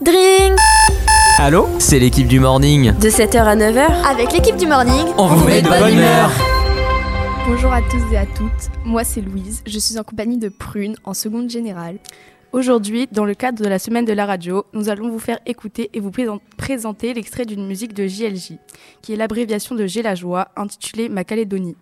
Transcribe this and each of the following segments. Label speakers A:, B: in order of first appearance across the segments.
A: Drink
B: Allô C'est l'équipe du morning.
A: De 7h à 9h,
C: avec l'équipe du morning,
B: on, vous met de bonne humeur.
D: Bonjour à tous et à toutes, moi c'est Louise, je suis en compagnie de Prune en seconde générale. Aujourd'hui, dans le cadre de la semaine de la radio, nous allons vous faire écouter et vous présenter l'extrait d'une musique de JLJ, qui est l'abréviation de J'ai la joie, intitulée Ma Calédonie.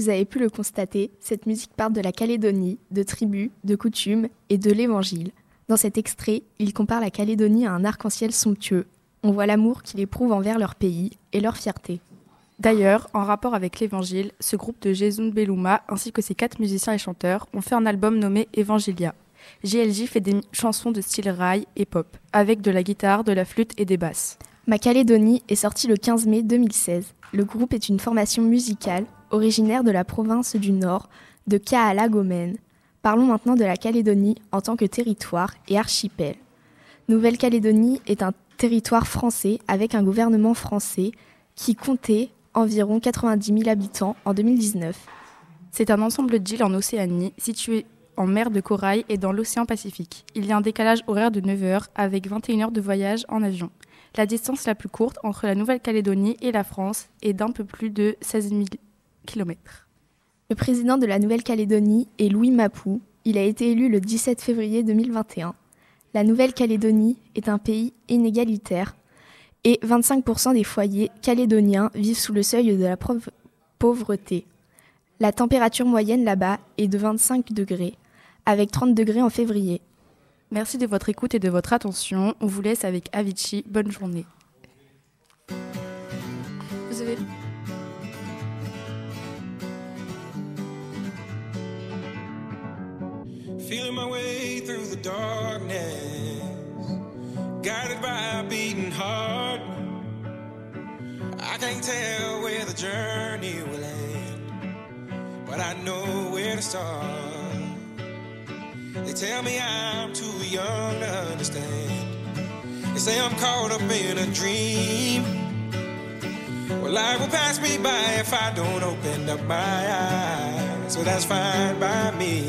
D: Vous avez pu le constater, cette musique parle de la Calédonie, de tribus, de coutumes et de l'Évangile. Dans cet extrait, il compare la Calédonie à un arc-en-ciel somptueux. On voit l'amour qu'il éprouve envers leur pays et leur fierté. D'ailleurs, en rapport avec l'Évangile, ce groupe de Jason Beluma ainsi que ses quatre musiciens et chanteurs ont fait un album nommé Evangelia. GLJ fait des chansons de style rail et pop, avec de la guitare, de la flûte et des basses. Ma Calédonie est sorti le 15 mai 2016. Le groupe est une formation musicale originaire de la province du Nord, de Kaalagomen. Parlons maintenant de la Calédonie en tant que territoire et archipel. Nouvelle-Calédonie est un territoire français avec un gouvernement français qui comptait environ 90 000 habitants en 2019. C'est un ensemble d'îles en Océanie situé en mer de Corail et dans l'océan Pacifique. Il y a un décalage horaire de 9 heures avec 21 heures de voyage en avion. La distance la plus courte entre la Nouvelle-Calédonie et la France est d'un peu plus de 16 000 km. Le président de la Nouvelle-Calédonie est Louis Mapou. Il a été élu le 17 février 2021. La Nouvelle-Calédonie est un pays inégalitaire et 25% des foyers calédoniens vivent sous le seuil de la pauvreté. La température moyenne là-bas est de 25 degrés, avec 30 degrés en février. Merci de votre écoute et de votre attention. On vous laisse avec Avicii. Bonne journée. Vous avez... Feeling my way through the darkness, guided by a beating heart. I can't tell where the journey will end, but I know where to start. They tell me I'm too young to understand. They say I'm caught up in a dream. Well, life will pass me by if I don't open up my eyes. So that's fine by me.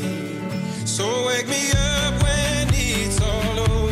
D: So wake me up when it's all over.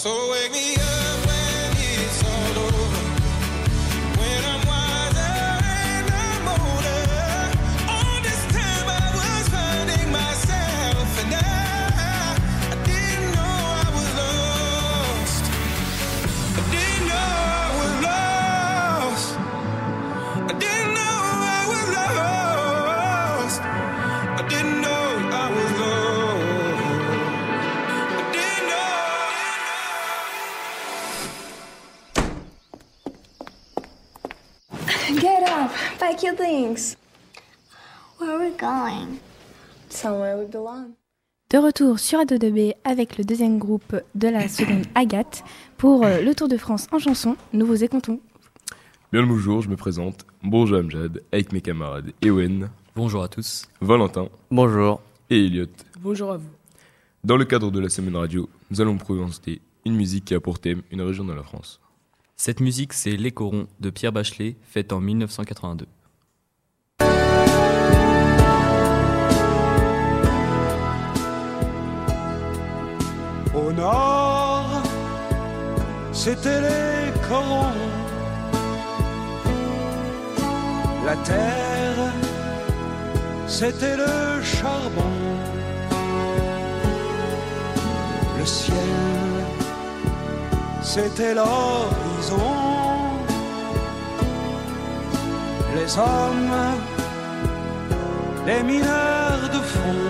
E: So
F: Pack your things.
G: Where are we going?
F: Somewhere we belong.
H: De retour sur A2B avec le deuxième groupe de la seconde Agathe pour euh, le Tour de France en chanson. Nous vous écoutons.
A: Bien le bonjour, je me présente. Bonjour Amjad, avec mes camarades Ewen,
B: Bonjour à tous.
A: Valentin
B: Bonjour.
A: et Elliot.
C: Bonjour à vous.
A: Dans le cadre de la semaine radio, nous allons présenter une musique qui a pour thème une région de la France.
B: Cette musique, c'est Les Corons de Pierre Bachelet, faite en 1982.
I: C'était les corons. La terre, c'était le charbon. Le ciel, c'était l'horizon. Les hommes, les mineurs de fond.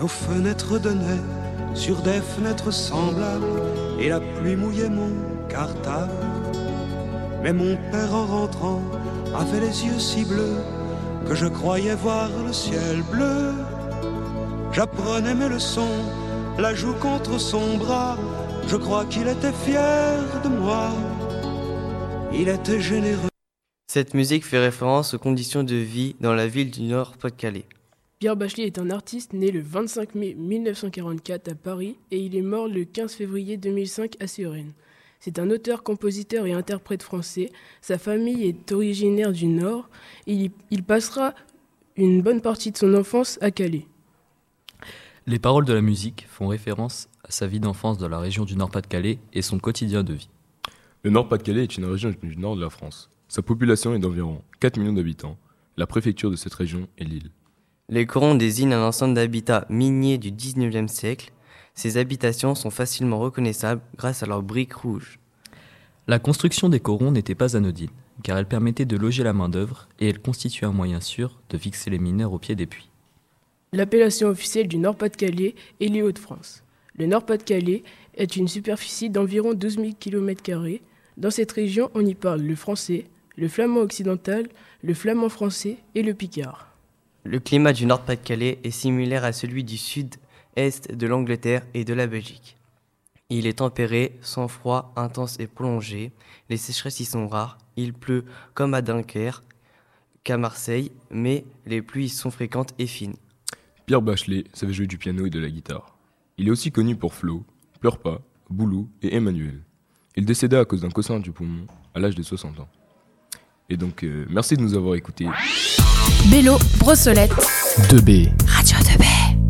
I: Nos fenêtres donnaient sur des fenêtres semblables et la pluie mouillait mon cartable. Mais mon père en rentrant avait les yeux si bleus que je croyais voir le ciel bleu. J'apprenais mes leçons, la joue contre son bras. Je crois qu'il était fier de moi. Il était généreux.
J: Cette musique fait référence aux conditions de vie dans la ville du Nord-Pas-de-Calais.
C: Pierre Bachelet est un artiste né le 25 mai 1944 à Paris et il est mort le 15 février 2005 à Suresnes. C'est un auteur, compositeur et interprète français. Sa famille est originaire du Nord. Il, il passera une bonne partie de son enfance à Calais.
B: Les paroles de la musique font référence à sa vie d'enfance dans la région du Nord-Pas-de-Calais et son quotidien de vie.
A: Le Nord-Pas-de-Calais est une région du nord de la France. Sa population est d'environ 4 millions d'habitants. La préfecture de cette région est Lille.
J: Les corons désignent un ensemble d'habitats miniers du 19e siècle. Ces habitations sont facilement reconnaissables grâce à leurs briques rouges.
B: La construction des corons n'était pas anodine, car elle permettait de loger la main-d'œuvre et elle constituait un moyen sûr de fixer les mineurs au pied des puits.
C: L'appellation officielle du Nord-Pas-de-Calais est les Hauts-de-France. Le Nord-Pas-de-Calais est une superficie d'environ 12 000 km. Dans cette région, on y parle le français, le flamand occidental, le flamand français et le picard.
J: Le climat du Nord-Pas-de-Calais est similaire à celui du sud-est de l'Angleterre et de la Belgique. Il est tempéré, sans froid intense et prolongé. Les sécheresses y sont rares. Il pleut comme à Dunkerque, qu'à Marseille, mais les pluies sont fréquentes et fines.
A: Pierre Bachelet savait jouer du piano et de la guitare. Il est aussi connu pour Flo, Pleure pas, Boulou et Emmanuel. Il décéda à cause d'un cancer du poumon à l'âge de 60 ans. Et donc, euh, merci de nous avoir écoutés.
K: Bélo, Brossolette.
B: 2B.
K: Radio 2B.